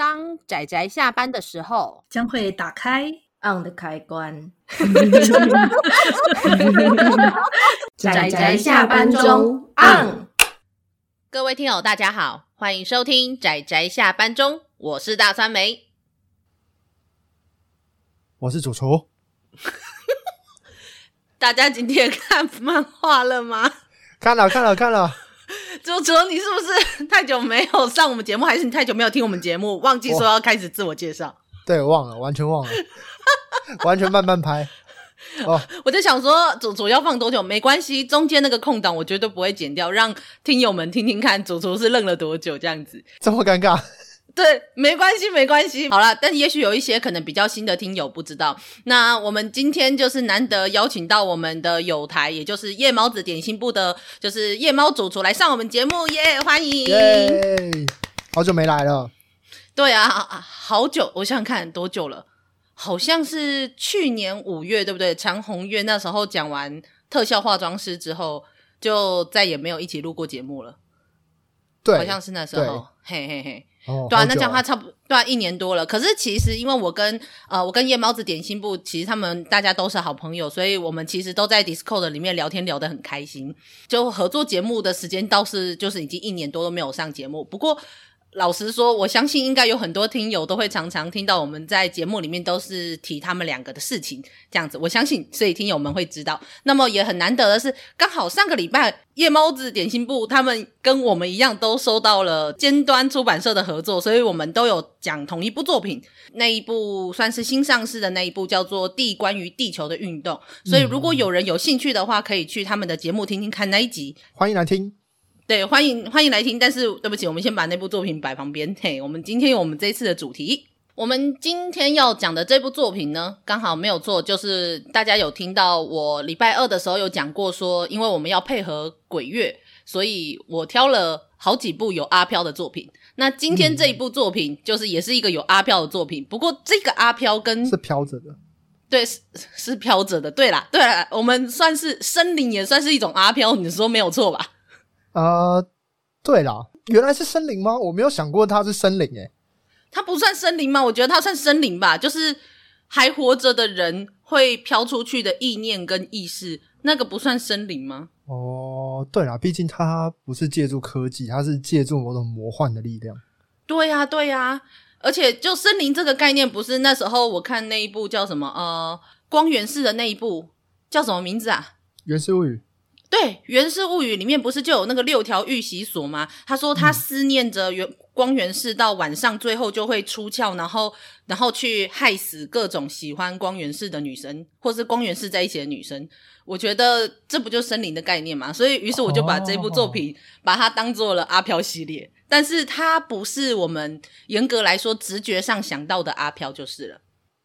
当仔仔下班的时候，将会打开 on 的开关。仔仔下班中 on。各位听友，大家好，欢迎收听仔仔下班中，我是大酸梅，我是主厨。大家今天看漫画了吗？看了，看了，看了。主主，你是不是 太久没有上我们节目，还是你太久没有听我们节目，忘记说要开始自我介绍？对，忘了，完全忘了，完全慢慢拍。哦，我就想说，主厨要放多久？没关系，中间那个空档我绝对不会剪掉，让听友们听听看主厨是愣了多久，这样子。这么尴尬。对，没关系，没关系。好了，但也许有一些可能比较新的听友不知道，那我们今天就是难得邀请到我们的友台，也就是夜猫子点心部的，就是夜猫主厨来上我们节目，耶，欢迎！耶，好久没来了。对啊，好久，我想想看多久了，好像是去年五月，对不对？长红月那时候讲完特效化妆师之后，就再也没有一起录过节目了。对，好像是那时候，嘿嘿嘿。哦、对啊，那这样话差不多对啊，一年多了。可是其实因为我跟呃我跟夜猫子点心部，其实他们大家都是好朋友，所以我们其实都在 Discord 里面聊天聊得很开心。就合作节目的时间倒是就是已经一年多都没有上节目，不过。老实说，我相信应该有很多听友都会常常听到我们在节目里面都是提他们两个的事情，这样子。我相信，所以听友们会知道。那么也很难得的是，刚好上个礼拜夜猫子点心部他们跟我们一样都收到了尖端出版社的合作，所以我们都有讲同一部作品。那一部算是新上市的那一部，叫做《地关于地球的运动》。所以如果有人有兴趣的话，可以去他们的节目听听看那一集。欢迎来听。对，欢迎欢迎来听。但是对不起，我们先把那部作品摆旁边。嘿，我们今天有我们这一次的主题，我们今天要讲的这部作品呢，刚好没有错，就是大家有听到我礼拜二的时候有讲过说，说因为我们要配合鬼月，所以我挑了好几部有阿飘的作品。那今天这一部作品，就是也是一个有阿飘的作品，不过这个阿飘跟是飘着的，对，是是飘着的。对啦，对啦，我们算是森林，也算是一种阿飘，你说没有错吧？呃，对啦，原来是森林吗？我没有想过它是森林诶。它不算森林吗？我觉得它算森林吧，就是还活着的人会飘出去的意念跟意识，那个不算森林吗？哦，对啦，毕竟它不是借助科技，它是借助某种魔幻的力量。对呀，对呀，而且就森林这个概念，不是那时候我看那一部叫什么呃，光源氏的那一部叫什么名字啊？源氏物语。对，《源氏物语》里面不是就有那个六条玉习所吗？他说他思念着源光源氏到晚上，最后就会出窍，然后然后去害死各种喜欢光源氏的女生，或是光源氏在一起的女生。我觉得这不就森林的概念吗？所以，于是我就把这部作品把它当做了阿飘系列，但是它不是我们严格来说直觉上想到的阿飘就是了。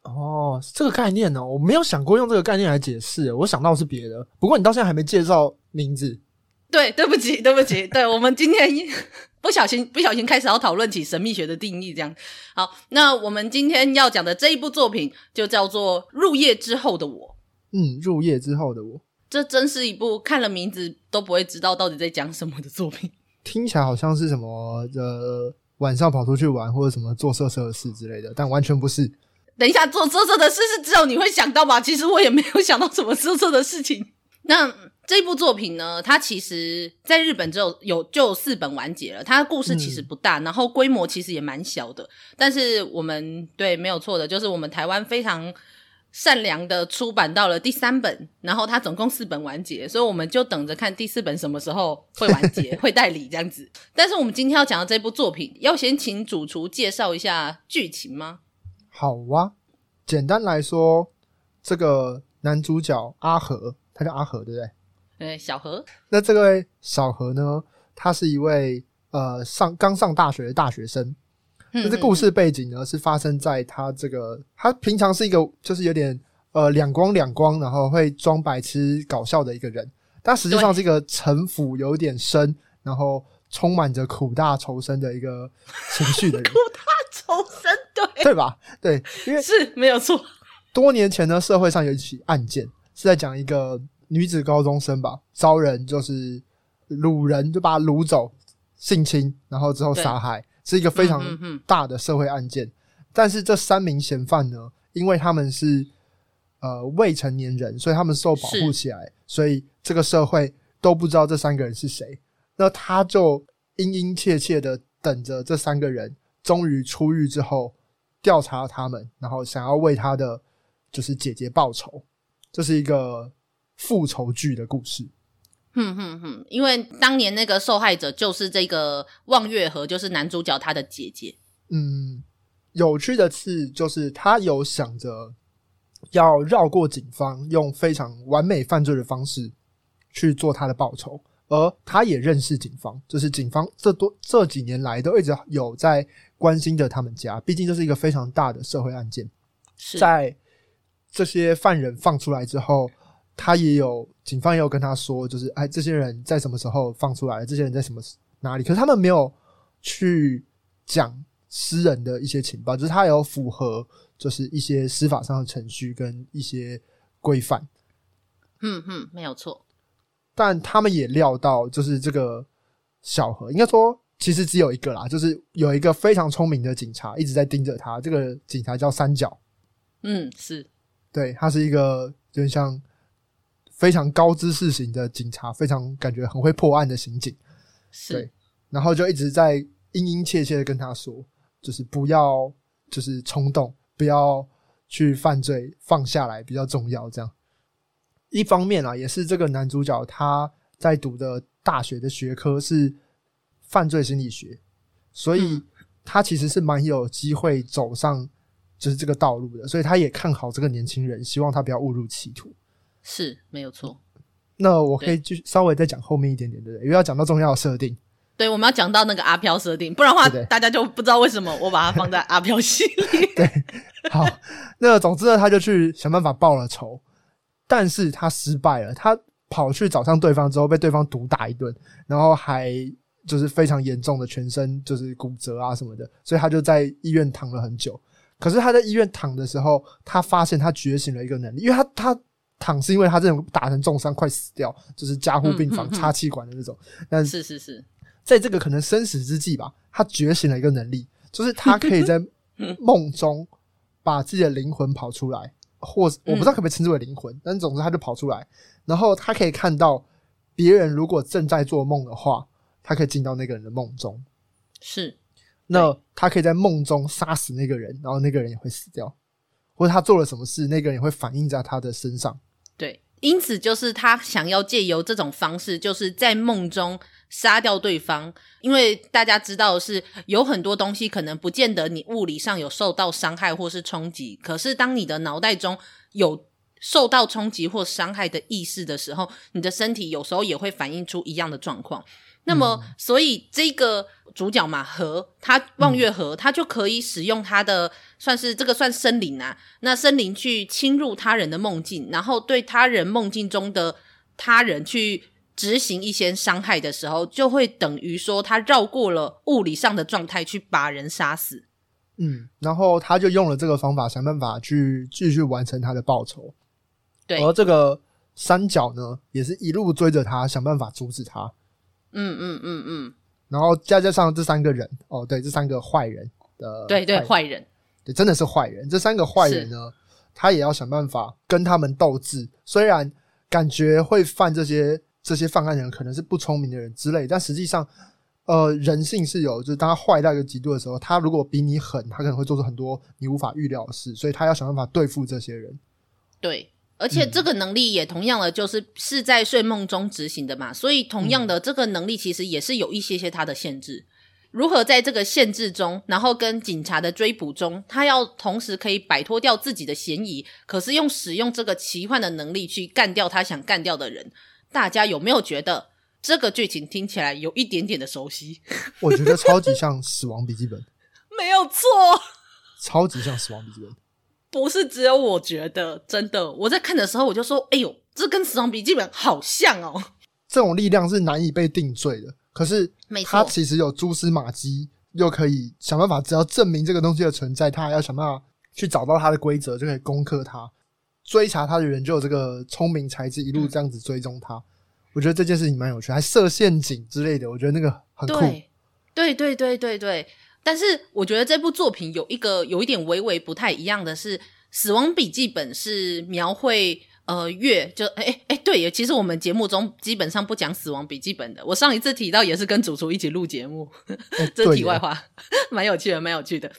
哦，这个概念呢、哦，我没有想过用这个概念来解释，我想到是别的。不过你到现在还没介绍名字，对，对不起，对不起，对，我们今天不小心不小心开始要讨论起神秘学的定义，这样。好，那我们今天要讲的这一部作品就叫做《入夜之后的我》。嗯，入夜之后的我，这真是一部看了名字都不会知道到底在讲什么的作品。听起来好像是什么呃晚上跑出去玩或者什么做色色的事之类的，但完全不是。等一下，做色色的事是只有你会想到吧？其实我也没有想到什么色色的事情。那这部作品呢？它其实在日本只有有就有四本完结了。它的故事其实不大，嗯、然后规模其实也蛮小的。但是我们对没有错的，就是我们台湾非常善良的出版到了第三本，然后它总共四本完结，所以我们就等着看第四本什么时候会完结，会代理这样子。但是我们今天要讲的这部作品，要先请主厨介绍一下剧情吗？好啊，简单来说，这个男主角阿和，他叫阿和，对不对？对，小何。那这位小何呢，他是一位呃上刚上大学的大学生。那这故事背景呢，是发生在他这个他平常是一个就是有点呃两光两光，然后会装白痴搞笑的一个人，但实际上是一个城府有点深，然后充满着苦大仇深的一个情绪的人。苦大仇深。对，对吧？对，因为是没有错。多年前呢，社会上有一起案件，是在讲一个女子高中生吧，遭人就是掳人，就把她掳走，性侵，然后之后杀害，是一个非常大的社会案件。但是这三名嫌犯呢，因为他们是呃未成年人，所以他们受保护起来，所以这个社会都不知道这三个人是谁。那他就殷殷切切的等着这三个人终于出狱之后调查他们，然后想要为他的就是姐姐报仇。这是一个复仇剧的故事。哼哼哼，因为当年那个受害者就是这个望月和，就是男主角他的姐姐。嗯。有趣的是，就是他有想着要绕过警方，用非常完美犯罪的方式去做他的报仇，而他也认识警方，就是警方这多这几年来都一直有在关心着他们家，毕竟这是一个非常大的社会案件。是在这些犯人放出来之后，他也有警方也有跟他说，就是哎，这些人在什么时候放出来？这些人在什么哪里？可是他们没有去讲。私人的一些情报，就是他有符合，就是一些司法上的程序跟一些规范。嗯嗯，没有错。但他们也料到，就是这个小何，应该说其实只有一个啦，就是有一个非常聪明的警察一直在盯着他。这个警察叫三角。嗯，是。对，他是一个有点像非常高知识型的警察，非常感觉很会破案的刑警。是。对，然后就一直在殷殷切切的跟他说。就是不要，就是冲动，不要去犯罪，放下来比较重要。这样，一方面啊，也是这个男主角他在读的大学的学科是犯罪心理学，所以他其实是蛮有机会走上就是这个道路的。所以他也看好这个年轻人，希望他不要误入歧途。是没有错。那我可以就稍微再讲后面一点点，对不对？因为要讲到重要的设定。对，我们要讲到那个阿飘设定，不然的话，大家就不知道为什么我把它放在阿飘系里。对，好，那总之呢，他就去想办法报了仇，但是他失败了。他跑去找上对方之后，被对方毒打一顿，然后还就是非常严重的全身就是骨折啊什么的，所以他就在医院躺了很久。可是他在医院躺的时候，他发现他觉醒了一个能力，因为他他躺是因为他这种打成重伤快死掉，就是加护病房插气管的那种。但是是是。在这个可能生死之际吧，他觉醒了一个能力，就是他可以在 梦中把自己的灵魂跑出来，或我不知道可不可以称之为灵魂，但总之他就跑出来，然后他可以看到别人如果正在做梦的话，他可以进到那个人的梦中，是，那他可以在梦中杀死那个人，然后那个人也会死掉，或者他做了什么事，那个人也会反映在他的身上，对，因此就是他想要借由这种方式，就是在梦中。杀掉对方，因为大家知道的是有很多东西可能不见得你物理上有受到伤害或是冲击，可是当你的脑袋中有受到冲击或伤害的意识的时候，你的身体有时候也会反映出一样的状况。那么，嗯、所以这个主角嘛，和他望月和，他就可以使用他的算是这个算森林啊，那森林去侵入他人的梦境，然后对他人梦境中的他人去。执行一些伤害的时候，就会等于说他绕过了物理上的状态去把人杀死。嗯，然后他就用了这个方法，想办法去继续完成他的报仇。对，而这个三角呢，也是一路追着他，想办法阻止他。嗯嗯嗯嗯。然后再加上这三个人，哦，对，这三个坏人的，对对坏人，对，真的是坏人。这三个坏人呢，他也要想办法跟他们斗智。虽然感觉会犯这些。这些犯案人可能是不聪明的人之类，但实际上，呃，人性是有，就是当他坏到一个极度的时候，他如果比你狠，他可能会做出很多你无法预料的事，所以他要想办法对付这些人。对，而且这个能力也同样的，就是是在睡梦中执行的嘛，所以同样的，这个能力其实也是有一些些他的限制。如何在这个限制中，然后跟警察的追捕中，他要同时可以摆脱掉自己的嫌疑，可是用使用这个奇幻的能力去干掉他想干掉的人。大家有没有觉得这个剧情听起来有一点点的熟悉？我觉得超级像《死亡笔记本》，没有错，超级像《死亡笔记本》。不是只有我觉得，真的，我在看的时候我就说：“哎呦，这跟《死亡笔记本》好像哦。”这种力量是难以被定罪的，可是他其实有蛛丝马迹，又可以想办法，只要证明这个东西的存在，他还要想办法去找到它的规则，就可以攻克它。追查他的人就有这个聪明才智，一路这样子追踪他。嗯、我觉得这件事情蛮有趣，还设陷阱之类的，我觉得那个很酷。对，对，对，对，对，对。但是我觉得这部作品有一个有一点微微不太一样的是，《死亡笔记本》是描绘。呃，月就哎哎，对，其实我们节目中基本上不讲死亡笔记本的。我上一次提到也是跟主厨一起录节目，欸、这题外话，蛮有趣的，蛮有趣的。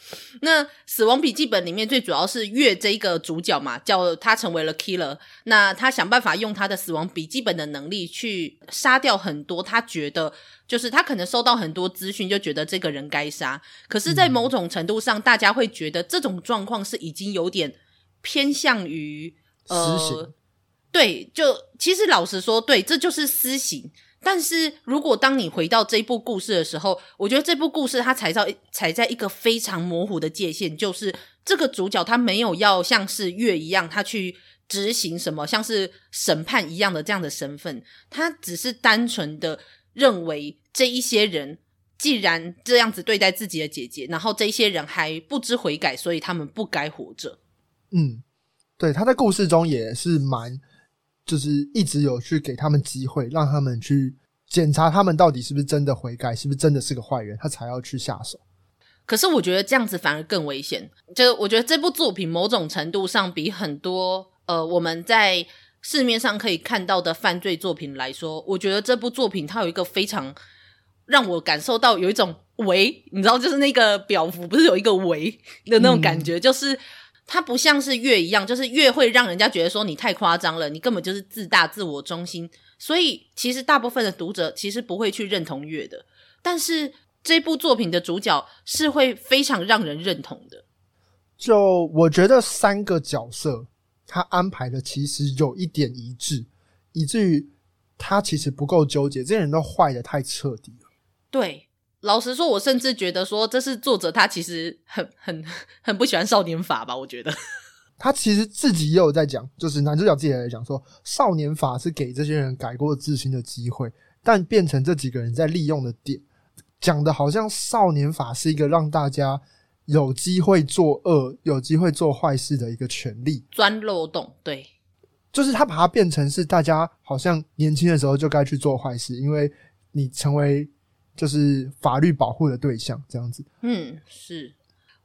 那死亡笔记本里面最主要是月这一个主角嘛，叫他成为了 killer，那他想办法用他的死亡笔记本的能力去杀掉很多他觉得就是他可能收到很多资讯，就觉得这个人该杀。可是，在某种程度上，嗯、大家会觉得这种状况是已经有点偏向于。呃，对，就其实老实说，对，这就是私刑。但是如果当你回到这部故事的时候，我觉得这部故事它踩在踩在一个非常模糊的界限，就是这个主角他没有要像是月一样，他去执行什么像是审判一样的这样的身份，他只是单纯的认为这一些人既然这样子对待自己的姐姐，然后这一些人还不知悔改，所以他们不该活着。嗯。对，他在故事中也是蛮，就是一直有去给他们机会，让他们去检查他们到底是不是真的悔改，是不是真的是个坏人，他才要去下手。可是我觉得这样子反而更危险。就我觉得这部作品某种程度上比很多呃我们在市面上可以看到的犯罪作品来说，我觉得这部作品它有一个非常让我感受到有一种围，你知道，就是那个表符不是有一个围的那种感觉，嗯、就是。它不像是月一样，就是月会让人家觉得说你太夸张了，你根本就是自大、自我中心。所以其实大部分的读者其实不会去认同月的，但是这部作品的主角是会非常让人认同的。就我觉得三个角色他安排的其实有一点一致，以至于他其实不够纠结，这些人都坏的太彻底了。对。老实说，我甚至觉得说，这是作者他其实很很很不喜欢少年法吧？我觉得 他其实自己也有在讲，就是男主角自己也在讲说，少年法是给这些人改过自新的机会，但变成这几个人在利用的点，讲的好像少年法是一个让大家有机会作恶、有机会做坏事的一个权利，钻漏洞。对，就是他把它变成是大家好像年轻的时候就该去做坏事，因为你成为。就是法律保护的对象，这样子。嗯，是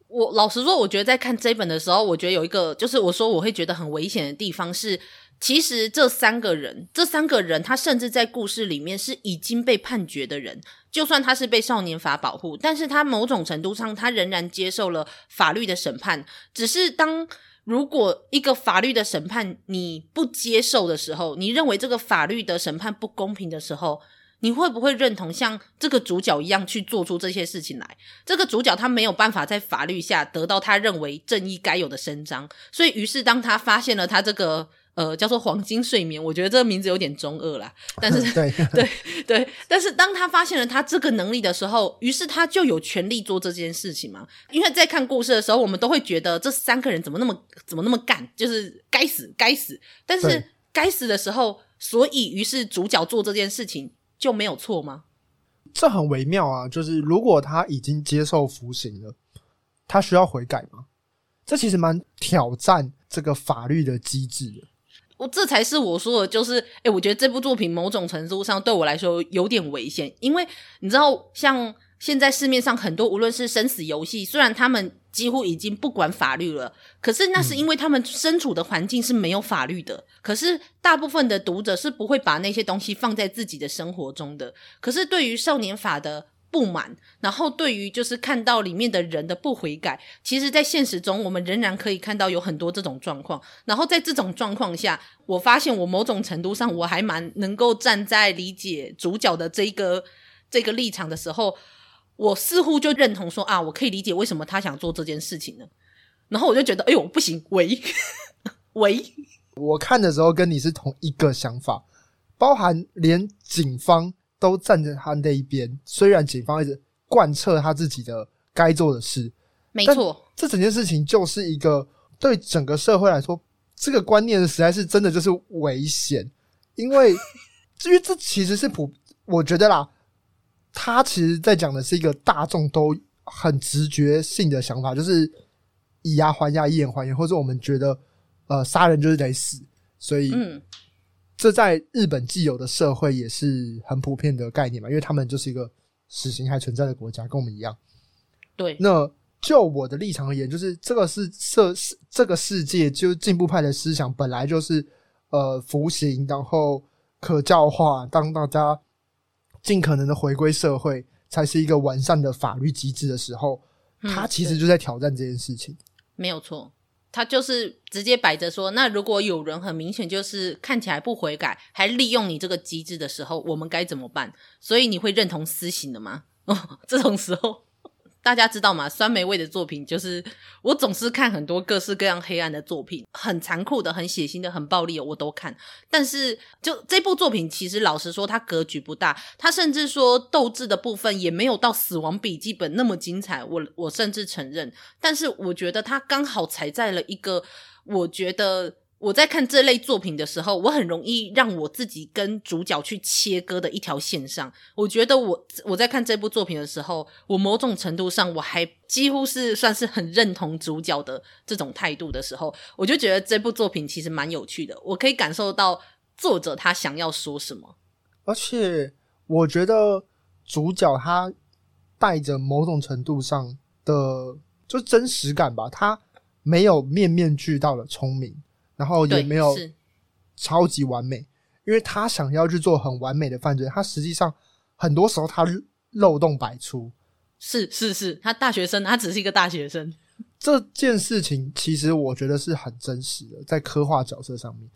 我老实说，我觉得在看这本的时候，我觉得有一个，就是我说我会觉得很危险的地方是，其实这三个人，这三个人，他甚至在故事里面是已经被判决的人，就算他是被少年法保护，但是他某种程度上，他仍然接受了法律的审判。只是当如果一个法律的审判你不接受的时候，你认为这个法律的审判不公平的时候。你会不会认同像这个主角一样去做出这些事情来？这个主角他没有办法在法律下得到他认为正义该有的伸张，所以于是当他发现了他这个呃叫做黄金睡眠，我觉得这个名字有点中二啦，但是 对对对，但是当他发现了他这个能力的时候，于是他就有权利做这件事情嘛。因为在看故事的时候，我们都会觉得这三个人怎么那么怎么那么干，就是该死该死。但是该死的时候，所以于是主角做这件事情。就没有错吗？这很微妙啊！就是如果他已经接受服刑了，他需要悔改吗？这其实蛮挑战这个法律的机制的。我这才是我说的，就是诶，我觉得这部作品某种程度上对我来说有点危险，因为你知道，像现在市面上很多无论是生死游戏，虽然他们。几乎已经不管法律了，可是那是因为他们身处的环境是没有法律的。嗯。可是大部分的读者是不会把那些东西放在自己的生活中的。可是对于少年法的不满，然后对于就是看到里面的人的不悔改，其实，在现实中我们仍然可以看到有很多这种状况。然后在这种状况下，我发现我某种程度上我还蛮能够站在理解主角的这个这个立场的时候。我似乎就认同说啊，我可以理解为什么他想做这件事情呢？然后我就觉得，哎呦，不行，喂 喂！我看的时候跟你是同一个想法，包含连警方都站在他那一边。虽然警方一直贯彻他自己的该做的事，没错，这整件事情就是一个对整个社会来说，这个观念实在是真的就是危险，因为至于这其实是普，我觉得啦。他其实在讲的是一个大众都很直觉性的想法，就是以牙还牙，以眼还眼，或者我们觉得呃杀人就是得死，所以这在日本既有的社会也是很普遍的概念嘛，因为他们就是一个死刑还存在的国家，跟我们一样。对，那就我的立场而言，就是这个是世世这个世界，就进步派的思想本来就是呃服刑，然后可教化，当大家尽可能的回归社会，才是一个完善的法律机制的时候，他其实就在挑战这件事情。嗯、没有错。他就是直接摆着说，那如果有人很明显就是看起来不悔改，还利用你这个机制的时候，我们该怎么办？所以你会认同私刑的吗？哦，这种时候。大家知道吗？酸梅味的作品就是我总是看很多各式各样黑暗的作品，很残酷的、很血腥的、很暴力的，我都看。但是就这部作品，其实老实说，它格局不大，它甚至说斗志的部分也没有到《死亡笔记本》那么精彩。我我甚至承认，但是我觉得它刚好踩在了一个我觉得。我在看这类作品的时候，我很容易让我自己跟主角去切割的一条线上。我觉得我我在看这部作品的时候，我某种程度上我还几乎是算是很认同主角的这种态度的时候，我就觉得这部作品其实蛮有趣的。我可以感受到作者他想要说什么，而且我觉得主角他带着某种程度上的就真实感吧，他没有面面俱到的聪明。然后也没有超级完美，因为他想要去做很完美的犯罪，他实际上很多时候他漏洞百出。是是是，他大学生，他只是一个大学生。这件事情其实我觉得是很真实的，在刻画角色上面。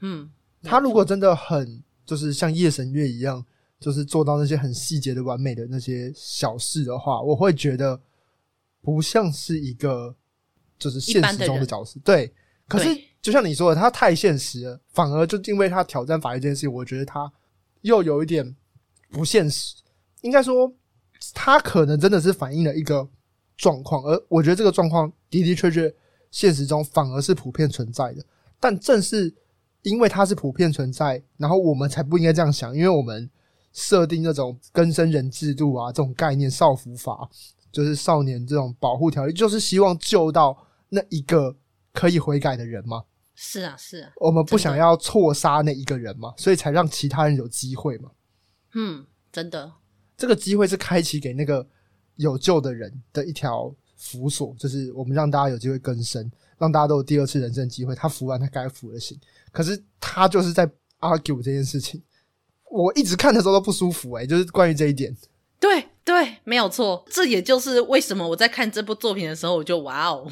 嗯，他如果真的很就是像夜神月一样，就是做到那些很细节的完美的那些小事的话，我会觉得不像是一个就是现实中的角色。对，可是。就像你说的，他太现实了，反而就因为他挑战法律这件事情，我觉得他又有一点不现实。应该说，他可能真的是反映了一个状况，而我觉得这个状况的的确确现实中反而是普遍存在的。但正是因为它是普遍存在，然后我们才不应该这样想，因为我们设定那种根生人制度啊，这种概念，少辅法就是少年这种保护条例，就是希望救到那一个可以悔改的人吗？是啊，是啊，我们不想要错杀那一个人嘛，所以才让其他人有机会嘛。嗯，真的，这个机会是开启给那个有救的人的一条辅索，就是我们让大家有机会更生，让大家都有第二次人生机会。他服完他该服的刑，可是他就是在 argue 这件事情。我一直看的时候都不舒服，欸，诶，就是关于这一点。对对，没有错，这也就是为什么我在看这部作品的时候，我就哇哦。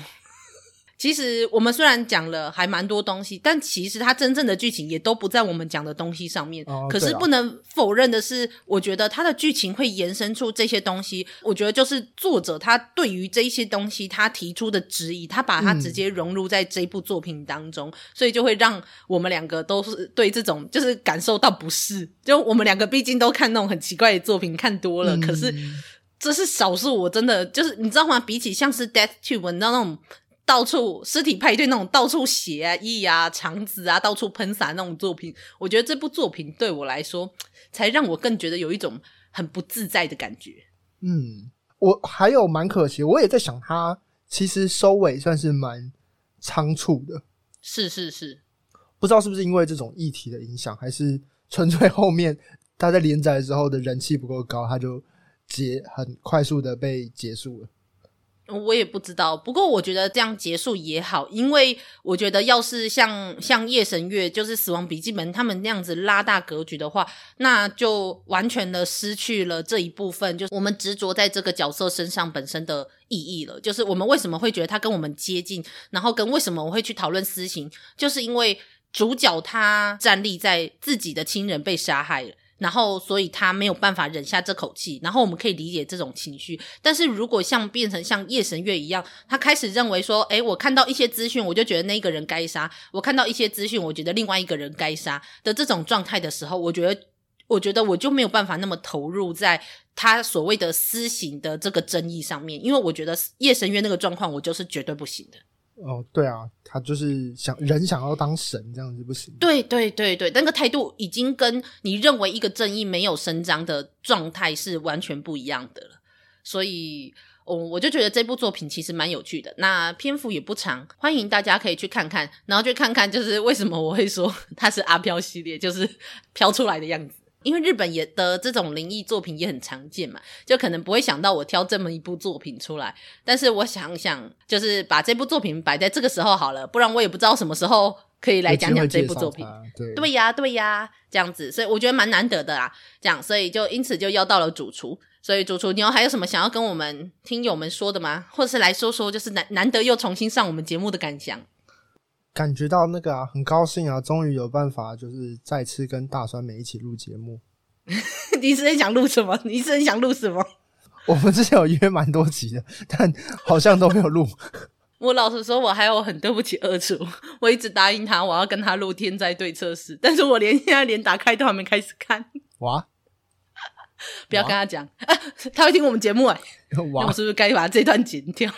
其实我们虽然讲了还蛮多东西，但其实它真正的剧情也都不在我们讲的东西上面。哦，可是不能否认的是，我觉得它的剧情会延伸出这些东西。我觉得就是作者他对于这些东西他提出的质疑，他把它直接融入在这部作品当中，嗯，所以就会让我们两个都是对这种就是感受到不适。就我们两个毕竟都看那种很奇怪的作品看多了，嗯，可是这是少数。我真的就是你知道吗？比起像是 Death Tube，你知道那种。到处尸体派对那种到处血啊、液啊、肠子啊，到处喷洒那种作品，我觉得这部作品对我来说，才让我更觉得有一种很不自在的感觉。嗯，我还有蛮可惜，我也在想，他其实收尾算是蛮仓促的。是是是，不知道是不是因为这种议题的影响，还是纯粹后面他在连载的时候的人气不够高，他就结很快速的被结束了。我也不知道，不过我觉得这样结束也好，因为我觉得要是像像夜神月，就是死亡笔记本他们那样子拉大格局的话，那就完全的失去了这一部分，就是我们执着在这个角色身上本身的意义了。就是我们为什么会觉得他跟我们接近，然后跟为什么我会去讨论私刑，就是因为主角他站立在自己的亲人被杀害了。然后，所以他没有办法忍下这口气。然后我们可以理解这种情绪。但是如果像变成像夜神月一样，他开始认为说：“诶，我看到一些资讯，我就觉得那个人该杀；我看到一些资讯，我觉得另外一个人该杀的这种状态的时候，我觉得，我觉得我就没有办法那么投入在他所谓的私刑的这个争议上面，因为我觉得夜神月那个状况，我就是绝对不行的。”哦，对啊，他就是想人想要当神这样子不行。对对对对，那个态度已经跟你认为一个正义没有伸张的状态是完全不一样的了。所以，哦，我就觉得这部作品其实蛮有趣的。那篇幅也不长，欢迎大家可以去看看，然后去看看就是为什么我会说 它是阿飘系列，就是 飘出来的样子。因为日本也的这种灵异作品也很常见嘛，就可能不会想到我挑这么一部作品出来。但是我想想，就是把这部作品摆在这个时候好了，不然我也不知道什么时候可以来讲讲这部作品。对对呀，对呀，这样子，所以我觉得蛮难得的啦。这样，所以就因此就邀到了主厨。所以主厨，你有还有什么想要跟我们听友们说的吗？或者是来说说，就是难难得又重新上我们节目的感想？感觉到那个啊，很高兴啊，终于有办法，就是再次跟大酸梅一起录节目。你是很想录什么？你是很想录什么？我们之前有约蛮多集的，但好像都没有录。我老实说，我还有很对不起二厨，我一直答应他，我要跟他录《天灾对策室》，但是我连现在连打开都还没开始看。哇！不要跟他讲，啊，他会听我们节目哎，哇我是不是该把这段剪掉？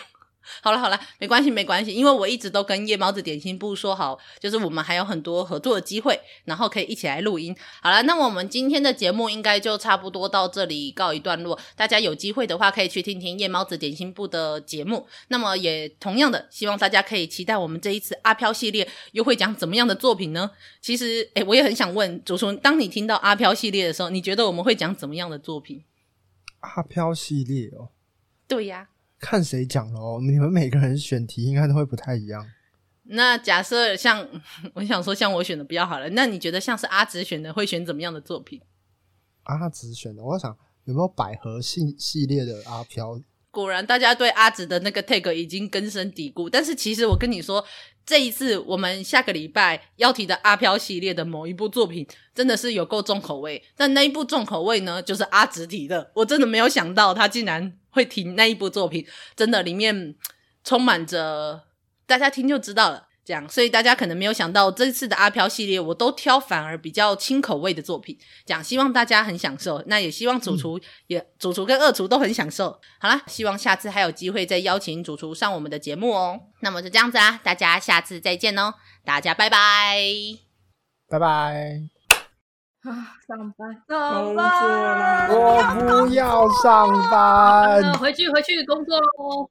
好了好了，没关系没关系，因为我一直都跟夜猫子点心部说好，就是我们还有很多合作的机会，然后可以一起来录音。好了，那我们今天的节目应该就差不多到这里告一段落。大家有机会的话，可以去听听夜猫子点心部的节目。那么也同样的，希望大家可以期待我们这一次阿飘系列又会讲怎么样的作品呢？其实，诶，我也很想问主厨，当你听到阿飘系列的时候，你觉得我们会讲怎么样的作品？阿飘系列哦，对呀。看谁讲了哦，你们每个人选题应该都会不太一样。那假设像 我想说，像我选的比较好了，那你觉得像是阿直选的会选怎么样的作品？阿直选的，我想有没有百合系系列的阿飘？果然，大家对阿直的那个 take 已经根深蒂固。但是其实我跟你说，这一次我们下个礼拜要提的阿飘系列的某一部作品，真的是有够重口味。但那一部重口味呢，就是阿直提的。我真的没有想到他竟然。会提那一部作品，真的里面充满着，大家听就知道了。这样，所以大家可能没有想到，这次的阿飘系列，我都挑反而比较轻口味的作品，这样希望大家很享受。那也希望主厨也、嗯、主厨跟二厨都很享受。好啦，希望下次还有机会再邀请主厨上我们的节目哦。那么就这样子啦，大家下次再见哦，大家拜拜，拜拜。啊，上班，上班，我不要上班，回去回去工作喽。